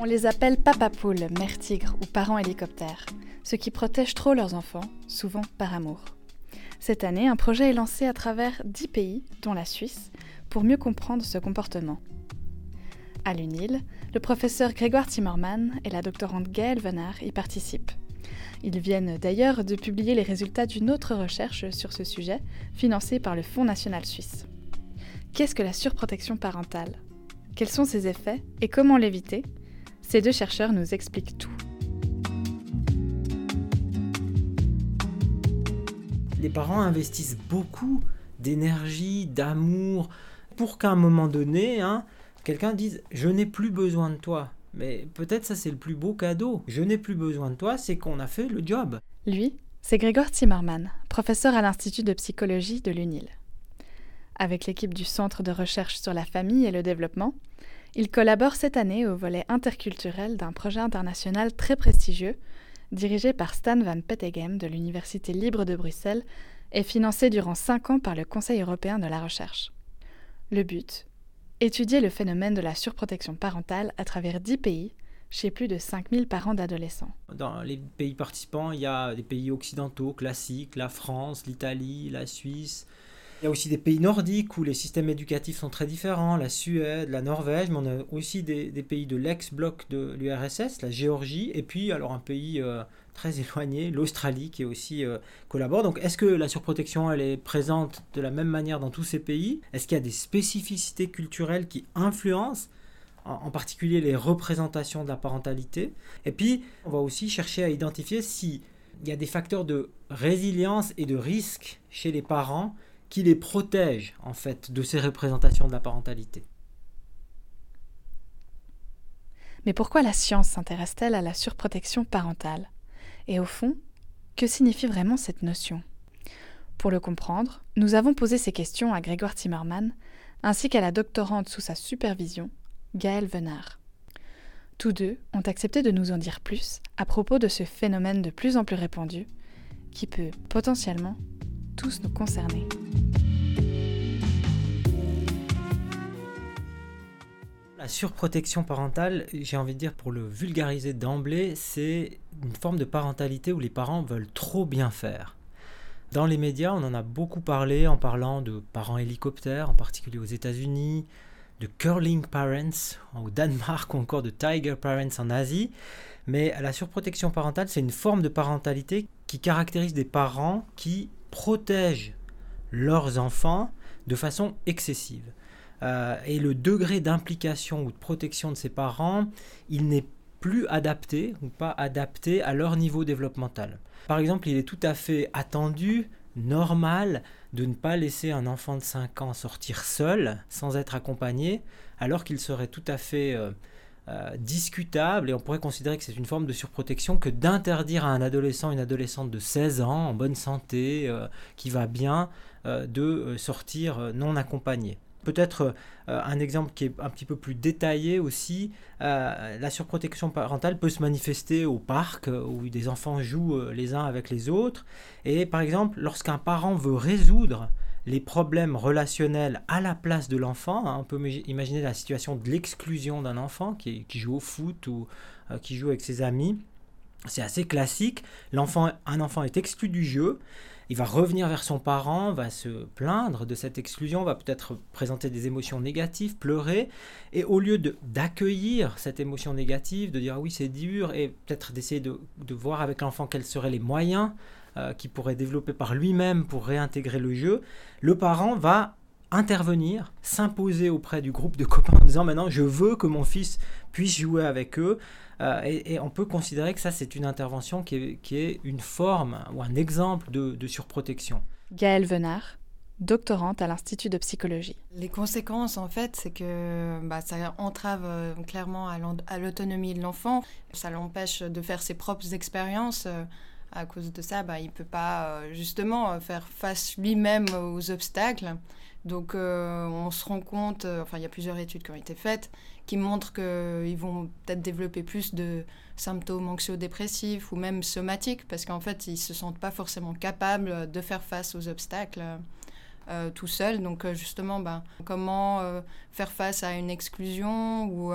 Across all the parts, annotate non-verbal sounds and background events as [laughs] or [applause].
On les appelle papa poule, mère tigre ou parents hélicoptères, ceux qui protègent trop leurs enfants, souvent par amour. Cette année, un projet est lancé à travers 10 pays, dont la Suisse, pour mieux comprendre ce comportement. À l'UNIL, le professeur Grégoire Timmerman et la doctorante Gaëlle Venard y participent. Ils viennent d'ailleurs de publier les résultats d'une autre recherche sur ce sujet, financée par le Fonds national suisse. Qu'est-ce que la surprotection parentale? Quels sont ses effets et comment l'éviter? Ces deux chercheurs nous expliquent tout. Les parents investissent beaucoup d'énergie, d'amour, pour qu'à un moment donné, hein, quelqu'un dise Je n'ai plus besoin de toi. Mais peut-être ça c'est le plus beau cadeau. Je n'ai plus besoin de toi, c'est qu'on a fait le job. Lui, c'est Grégoire Timmerman, professeur à l'Institut de psychologie de l'UNIL. Avec l'équipe du Centre de recherche sur la famille et le développement, il collabore cette année au volet interculturel d'un projet international très prestigieux, dirigé par Stan Van Petegem de l'Université libre de Bruxelles et financé durant cinq ans par le Conseil européen de la recherche. Le but Étudier le phénomène de la surprotection parentale à travers 10 pays, chez plus de 5000 parents d'adolescents. Dans les pays participants, il y a des pays occidentaux classiques, la France, l'Italie, la Suisse. Il y a aussi des pays nordiques où les systèmes éducatifs sont très différents, la Suède, la Norvège, mais on a aussi des, pays de l'ex-bloc de l'URSS, la Géorgie, et puis alors un pays euh, très éloigné, l'Australie qui aussi euh, collabore. Donc est-ce que la surprotection elle est présente de la même manière dans tous ces pays? Est-ce qu'il y a des spécificités culturelles qui influencent en particulier les représentations de la parentalité? Et puis on va aussi chercher à identifier s'il y a des facteurs de résilience et de risque chez les parents qui les protègent en fait de ces représentations de la parentalité. Mais pourquoi la science s'intéresse-t-elle à la surprotection parentale? Et au fond, que signifie vraiment cette notion? Pour le comprendre, nous avons posé ces questions à Grégoire Timmerman, ainsi qu'à la doctorante sous sa supervision, Gaëlle Venard. Tous deux ont accepté de nous en dire plus à propos de ce phénomène de plus en plus répandu, qui peut potentiellement tous nous concerner. La surprotection parentale, j'ai envie de dire pour le vulgariser d'emblée, c'est une forme de parentalité où les parents veulent trop bien faire. Dans les médias, on en a beaucoup parlé en parlant de parents hélicoptères, en particulier aux États-Unis, de curling parents au Danemark [laughs] ou encore de tiger parents en Asie. Mais la surprotection parentale, c'est une forme de parentalité qui caractérise des parents qui protègent leurs enfants de façon excessive. Euh, et le degré d'implication ou de protection de ses parents, il n'est plus adapté ou pas adapté à leur niveau développemental. Par exemple, il est tout à fait attendu, normal, de ne pas laisser un enfant de 5 ans sortir seul, sans être accompagné, alors qu'il serait tout à fait euh, euh, discutable, et on pourrait considérer que c'est une forme de surprotection, que d'interdire à un adolescent, une adolescente de 16 ans, en bonne santé, qui va bien, de sortir non accompagné. Peut-être euh, un exemple qui est un petit peu plus détaillé aussi, euh, la surprotection parentale peut se manifester au parc euh, où des enfants jouent les uns avec les autres. Et par exemple, lorsqu'un parent veut résoudre les problèmes relationnels à la place de l'enfant, hein, on peut imaginer la situation de l'exclusion d'un enfant qui, joue au foot ou qui joue avec ses amis. C'est assez classique. L'enfant, un enfant est exclu du jeu il va revenir vers son parent, va se plaindre de cette exclusion, va peut-être présenter des émotions négatives, pleurer, et au lieu d'accueillir cette émotion négative, de dire ah oui c'est dur, et peut-être d'essayer de, voir avec l'enfant quels seraient les moyens euh, qu'il pourrait développer par lui-même pour réintégrer le jeu, le parent va intervenir, s'imposer auprès du groupe de copains en disant maintenant je veux que mon fils puisse jouer avec eux. Euh, et, on peut considérer que ça c'est une intervention qui est, qui est, une forme ou un exemple de, de surprotection. Gaëlle Venard, doctorante à l'Institut de psychologie. Les conséquences, en fait, c'est que bah, ça entrave euh, clairement à l'autonomie de l'enfant. Ça l'empêche de faire ses propres expériences. Euh, à cause de ça, bah, il ne peut pas justement faire face lui-même aux obstacles. Donc euh, on se rend compte, euh, enfin il y a plusieurs études qui ont été faites, qui montrent qu'ils vont peut-être développer plus de symptômes anxio-dépressifs ou même somatiques, parce qu'en fait ils ne se sentent pas forcément capables de faire face aux obstacles. tout seul. Donc justement, ben, comment faire face à une exclusion ou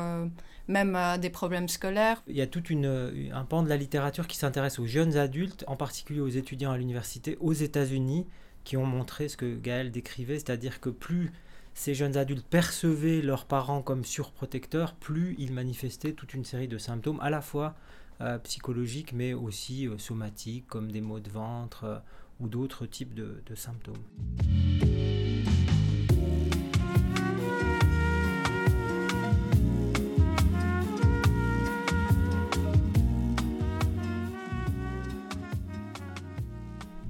même à des problèmes scolaires. Il y a tout un pan de la littérature qui s'intéresse aux jeunes adultes, en particulier aux étudiants à l'université aux États-Unis, qui ont montré ce que Gaël décrivait, c'est-à-dire que plus ces jeunes adultes percevaient leurs parents comme surprotecteurs, plus ils manifestaient toute une série de symptômes, à la fois euh, psychologiques, mais aussi euh, somatiques, comme des maux de ventre euh, ou d'autres types de symptômes.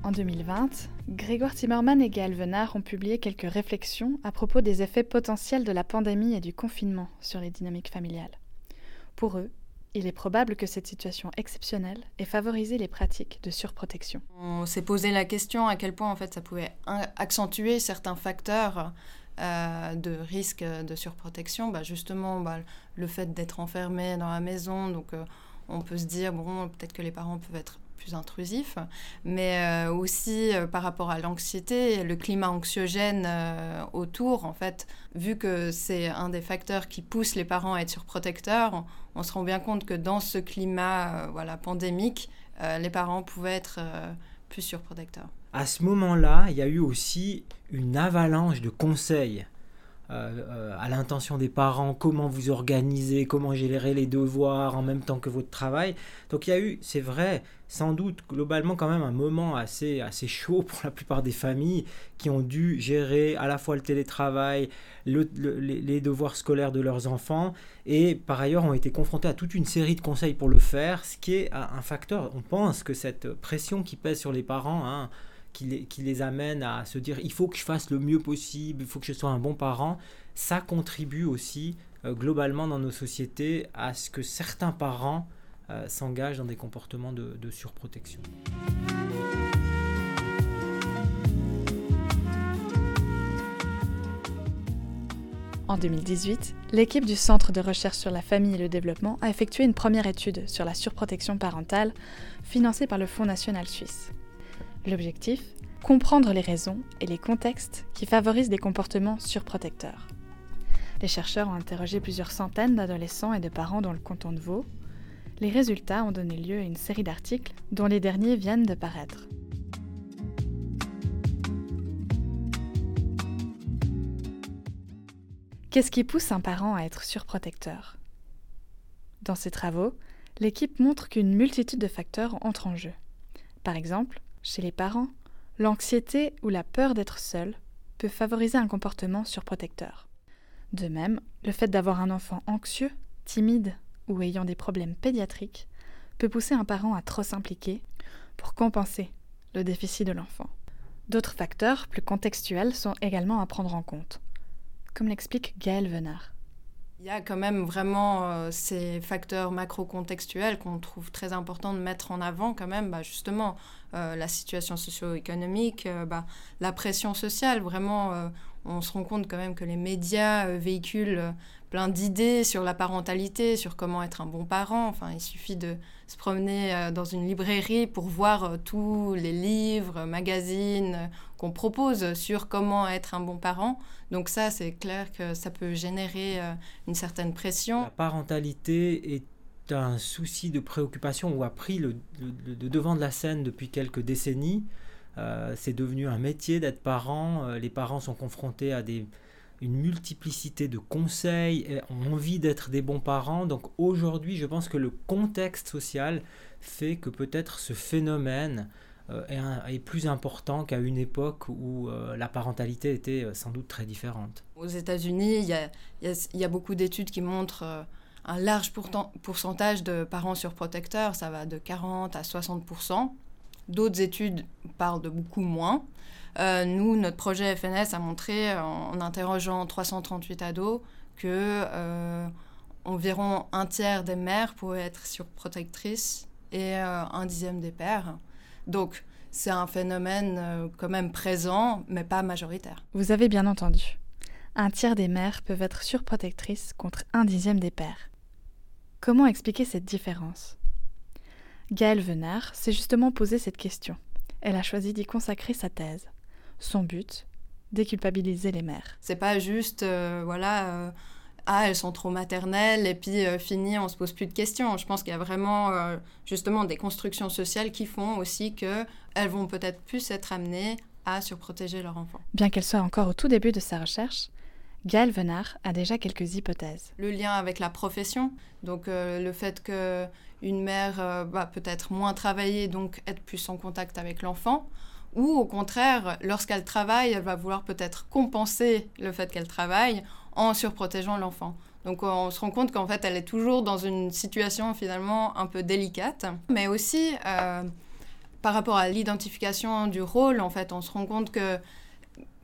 En 2020, Grégoire Zimmermann et Gaël Venard ont publié quelques réflexions à propos des effets potentiels de la pandémie et du confinement sur les dynamiques familiales. Pour eux, il est probable que cette situation exceptionnelle ait favorisé les pratiques de surprotection. On s'est posé la question à quel point en fait ça pouvait accentuer certains facteurs euh, de risque de surprotection. Bah, justement, bah, le fait d'être enfermé dans la maison, donc euh, on peut se dire bon peut-être que les parents peuvent être plus intrusif, mais euh, aussi euh, par rapport à l'anxiété, le climat anxiogène euh, autour, en fait, vu que c'est un des facteurs qui pousse les parents à être surprotecteurs, on, se rend bien compte que dans ce climat voilà, pandémique, les parents pouvaient être plus surprotecteurs. À ce moment-là, il y a eu aussi une avalanche de conseils euh, euh, à l'intention des parents, comment vous organiser, comment gérer les devoirs en même temps que votre travail. Donc il y a eu, c'est vrai, sans doute globalement quand même un moment assez, assez chaud pour la plupart des familles qui ont dû gérer à la fois le télétravail, les, devoirs scolaires de leurs enfants et par ailleurs ont été confrontés à toute une série de conseils pour le faire, ce qui est un facteur, on pense que cette pression qui pèse sur les parents, hein, qui les, amène à se dire il faut que je fasse le mieux possible, il faut que je sois un bon parent, ça contribue aussi euh, globalement dans nos sociétés à ce que certains parents euh, s'engagent dans des comportements de surprotection. En 2018, l'équipe du Centre de recherche sur la famille et le développement a effectué une première étude sur la surprotection parentale financée par le Fonds national suisse. L'objectif Comprendre les raisons et les contextes qui favorisent des comportements surprotecteurs. Les chercheurs ont interrogé plusieurs centaines d'adolescents et de parents dans le canton de Vaud. Les résultats ont donné lieu à une série d'articles dont les derniers viennent de paraître. Qu'est-ce qui pousse un parent à être surprotecteur? Dans ces travaux, l'équipe montre qu'une multitude de facteurs entrent en jeu. Par exemple, chez les parents, l'anxiété ou la peur d'être seul peut favoriser un comportement surprotecteur. De même, le fait d'avoir un enfant anxieux, timide ou ayant des problèmes pédiatriques peut pousser un parent à trop s'impliquer pour compenser le déficit de l'enfant. D'autres facteurs plus contextuels sont également à prendre en compte, comme l'explique Gaël Venard. Il y a quand même vraiment euh, ces facteurs macro-contextuels qu'on trouve très important de mettre en avant quand même, bah, justement euh, la situation socio-économique, euh, bah, la pression sociale. Vraiment, on se rend compte quand même que les médias véhiculent plein d'idées sur la parentalité, sur comment être un bon parent. Enfin, il suffit de se promener euh, dans une librairie pour voir euh, tous les livres, magazines euh, qu'on propose sur comment être un bon parent. Donc ça, c'est clair que ça peut générer une certaine pression. La parentalité est un souci de préoccupation ou a pris le, devant de la scène depuis quelques décennies. C'est devenu un métier d'être parent. les parents sont confrontés à une multiplicité de conseils, et ont envie d'être des bons parents. Donc aujourd'hui, je pense que le contexte social fait que peut-être ce phénomène euh, est, plus important qu'à une époque où euh, la parentalité était euh, sans doute très différente. Aux États-Unis, il y a, beaucoup d'études qui montrent un large pourcentage de parents surprotecteurs, ça va de 40 à 60 D'autres études parlent de beaucoup moins. Euh, nous, notre projet FNS a montré, en, interrogeant 338 ados, que euh, environ un tiers des mères pourraient être surprotectrices et euh, un dixième des pères. Donc, c'est un phénomène quand même présent, mais pas majoritaire. Vous avez bien entendu. Un tiers des mères peuvent être surprotectrices contre un dixième des pères. Comment expliquer cette différence? Gaëlle Venard s'est justement posé cette question. Elle a choisi d'y consacrer sa thèse. Son but déculpabiliser les mères. C'est pas juste, euh, voilà, euh, ah, elles sont trop maternelles et puis euh, fini, on se pose plus de questions. Je pense qu'il y a vraiment, justement, des constructions sociales qui font aussi que elles vont peut-être plus être amenées à surprotéger leur enfant. Bien qu'elle soit encore au tout début de sa recherche, Gaëlle Venard a déjà quelques hypothèses. Le lien avec la profession, donc le fait que une mère va peut-être moins travailler, donc être plus en contact avec l'enfant, ou au contraire, lorsqu'elle travaille, elle va vouloir peut-être compenser le fait qu'elle travaille en surprotégeant l'enfant. Donc on se rend compte qu'en fait, elle est toujours dans une situation finalement un peu délicate. Mais aussi, euh, par rapport à l'identification du rôle, en fait, on se rend compte que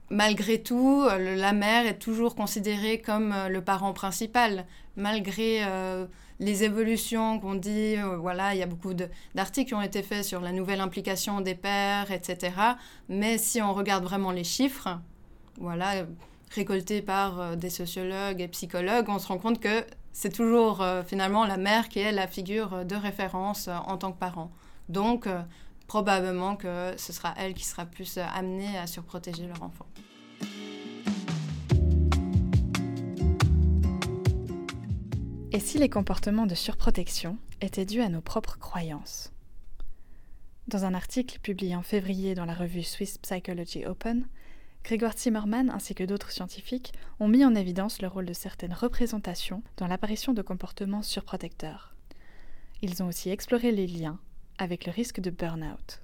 malgré tout, la mère est toujours considérée comme euh, le parent principal, malgré euh, les évolutions qu'on dit, euh, voilà, il y a beaucoup d'articles qui ont été faits sur la nouvelle implication des pères, etc. Mais si on regarde vraiment les chiffres, voilà, récoltés par euh, des sociologues et psychologues, on se rend compte que c'est toujours euh, finalement la mère qui est la figure de référence en tant que parent. Donc, probablement que ce sera elle qui sera plus amenée à surprotéger leur enfant. Et si les comportements de surprotection étaient dus à nos propres croyances? Dans un article publié en février dans la revue Swiss Psychology Open, Grégoire Zimmermann ainsi que d'autres scientifiques ont mis en évidence le rôle de certaines représentations dans l'apparition de comportements surprotecteurs. Ils ont aussi exploré les liens avec le risque de burn-out.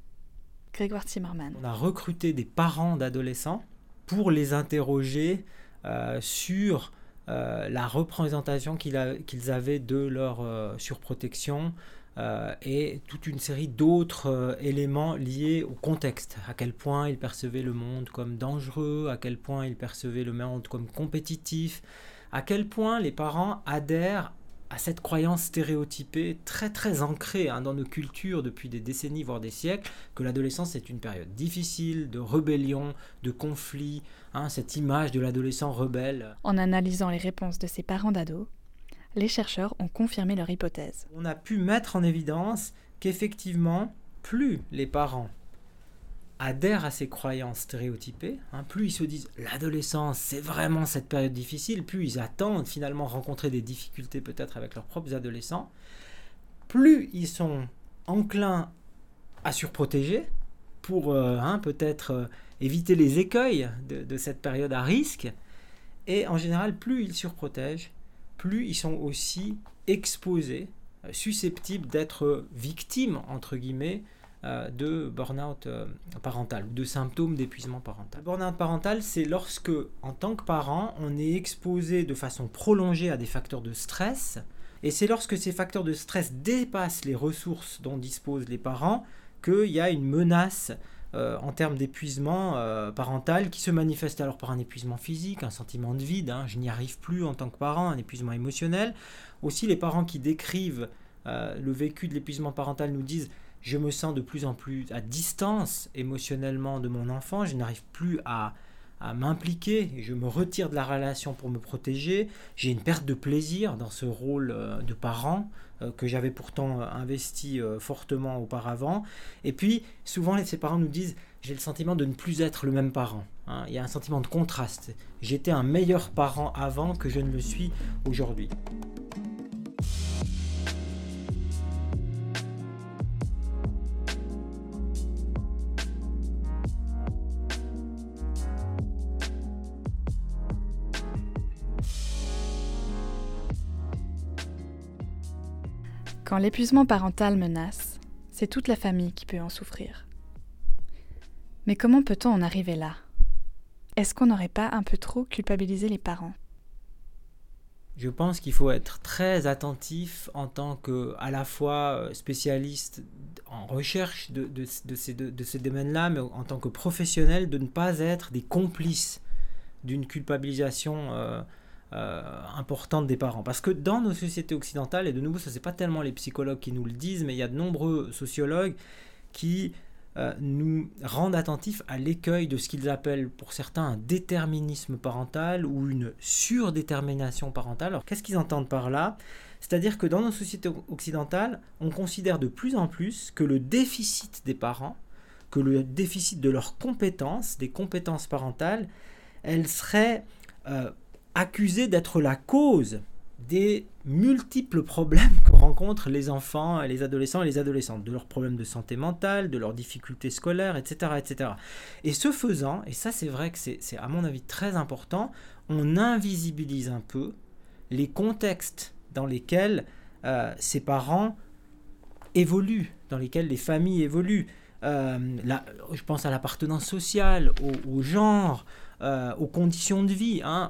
Grégoire Zimmermann. On a recruté des parents d'adolescents pour les interroger euh, sur euh, la représentation qu'ils avaient de leur euh, surprotection et toute une série d'autres éléments liés au contexte. À quel point ils percevaient le monde comme dangereux, à quel point ils percevaient le monde comme compétitif, à quel point les parents adhèrent à cette croyance stéréotypée très très ancrée hein, dans nos cultures depuis des décennies voire des siècles que l'adolescence est une période difficile de rébellion, de conflit, hein, cette image de l'adolescent rebelle. En analysant les réponses de ces parents d'ados, les chercheurs ont confirmé leur hypothèse. On a pu mettre en évidence qu'effectivement, plus les parents adhèrent à ces croyances stéréotypées, hein, plus ils se disent l'adolescence c'est vraiment cette période difficile, plus ils attendent finalement rencontrer des difficultés peut-être avec leurs propres adolescents, plus ils sont enclins à surprotéger pour euh, hein, peut-être euh, éviter les écueils de, cette période à risque, et en général plus ils surprotègent, plus ils sont aussi exposés, euh, susceptibles d'être victimes entre guillemets de burn-out euh, parental ou de symptômes d'épuisement parental. Burn-out parental, c'est lorsque, en tant que parent, on est exposé de façon prolongée à des facteurs de stress, et c'est lorsque ces facteurs de stress dépassent les ressources dont disposent les parents qu'il y a une menace euh, en termes d'épuisement parental qui se manifeste alors par un épuisement physique, un sentiment de vide, hein, je n'y arrive plus en tant que parent, un épuisement émotionnel. Aussi les parents qui décrivent le vécu de l'épuisement parental nous disent je me sens de plus en plus à distance émotionnellement de mon enfant, je n'arrive plus à, m'impliquer, je me retire de la relation pour me protéger, j'ai une perte de plaisir dans ce rôle euh, de parent euh, que j'avais pourtant euh, investi fortement auparavant. Et puis, souvent, ces parents nous disent, j'ai le sentiment de ne plus être le même parent. Hein. Il y a un sentiment de contraste. J'étais un meilleur parent avant que je ne le suis aujourd'hui. Quand l'épuisement parental menace, c'est toute la famille qui peut en souffrir. Mais comment peut-on en arriver là? Est-ce qu'on n'aurait pas un peu trop culpabilisé les parents? Je pense qu'il faut être très attentif en tant que à la fois euh, spécialiste en recherche de, ces, de ces, domaines-là, mais en tant que professionnel, de ne pas être des complices d'une culpabilisation euh, euh, importante des parents. Parce que dans nos sociétés occidentales, et de nouveau, ce n'est pas tellement les psychologues qui nous le disent, mais il y a de nombreux sociologues qui euh, nous rendent attentifs à l'écueil de ce qu'ils appellent pour certains un déterminisme parental ou une surdétermination parentale. Alors qu'est-ce qu'ils entendent par là? C'est-à-dire que dans nos sociétés occidentales, on considère de plus en plus que le déficit des parents, que le déficit de leurs compétences, des compétences parentales, elle serait euh, accusée d'être la cause des multiples problèmes que rencontrent les enfants, les adolescents et les adolescentes, de leurs problèmes de santé mentale, de leurs difficultés scolaires, etc. etc. Et ce faisant, et ça c'est vrai que c'est à mon avis très important, on invisibilise un peu les contextes dans lesquels euh, ces parents évoluent, dans lesquels les familles évoluent. Euh, je pense à l'appartenance sociale, au, genre, euh, aux conditions de vie, hein,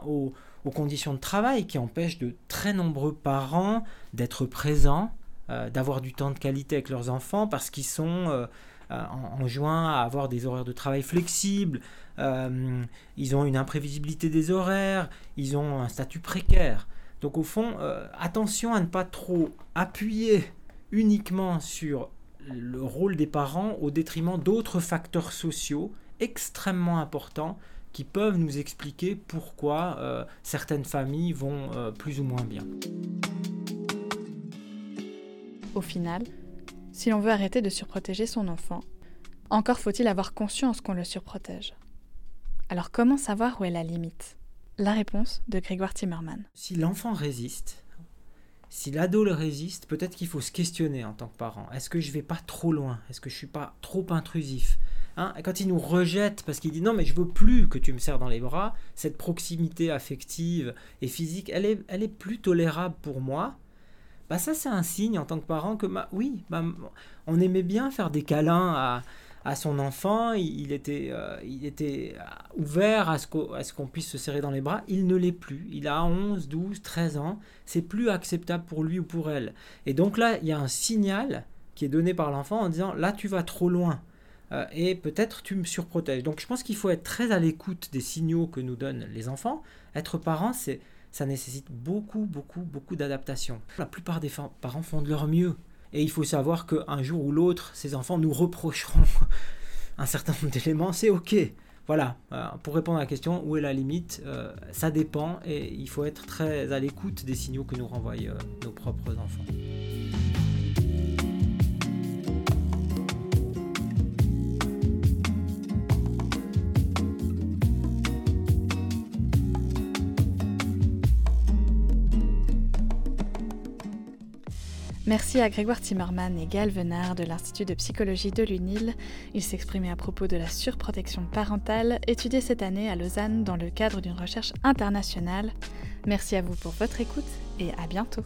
aux conditions de travail qui empêchent de très nombreux parents d'être présents, euh, d'avoir du temps de qualité avec leurs enfants parce qu'ils sont euh, euh, à avoir des horaires de travail flexibles, ils ont une imprévisibilité des horaires, ils ont un statut précaire. Donc au fond, attention à ne pas trop appuyer uniquement sur le rôle des parents au détriment d'autres facteurs sociaux extrêmement importants qui peuvent nous expliquer pourquoi euh, certaines familles vont euh, plus ou moins bien. Au final, si l'on veut arrêter de surprotéger son enfant, encore faut-il avoir conscience qu'on le surprotège. Alors comment savoir où est la limite? La réponse de Grégoire Timmerman. Si l'enfant résiste, si l'ado le résiste, peut-être qu'il faut se questionner en tant que parent. Est-ce que je vais pas trop loin? Est-ce que je suis pas trop intrusif? Hein, quand il nous rejette parce qu'il dit non mais je veux plus que tu me serres dans les bras, cette proximité affective et physique, elle est, elle est plus tolérable pour moi. Bah ça c'est un signe en tant que parent que oui, on aimait bien faire des câlins à, à son enfant, il, était, euh, il était ouvert à ce qu'on puisse se serrer dans les bras, il ne l'est plus. Il a 11, 12, 13 ans, c'est plus acceptable pour lui ou pour elle. Et donc là, il y a un signal qui est donné par l'enfant en disant là tu vas trop loin. Euh, et peut-être tu me surprotèges. Donc je pense qu'il faut être très à l'écoute des signaux que nous donnent les enfants. Être parent, c'est ça nécessite beaucoup, beaucoup, beaucoup d'adaptation. La plupart des parents font de leur mieux. Et il faut savoir qu'un jour ou l'autre, ces enfants nous reprocheront [laughs] un certain nombre d'éléments. C'est OK. Voilà, euh, pour répondre à la question, où est la limite euh, Ça dépend et il faut être très à l'écoute des signaux que nous renvoient nos propres enfants. Merci à Grégoire Timmerman et Gaël Venard de l'Institut de psychologie de l'UNIL. Ils s'exprimaient à propos de la surprotection parentale étudiée cette année à Lausanne dans le cadre d'une recherche internationale. Merci à vous pour votre écoute et à bientôt.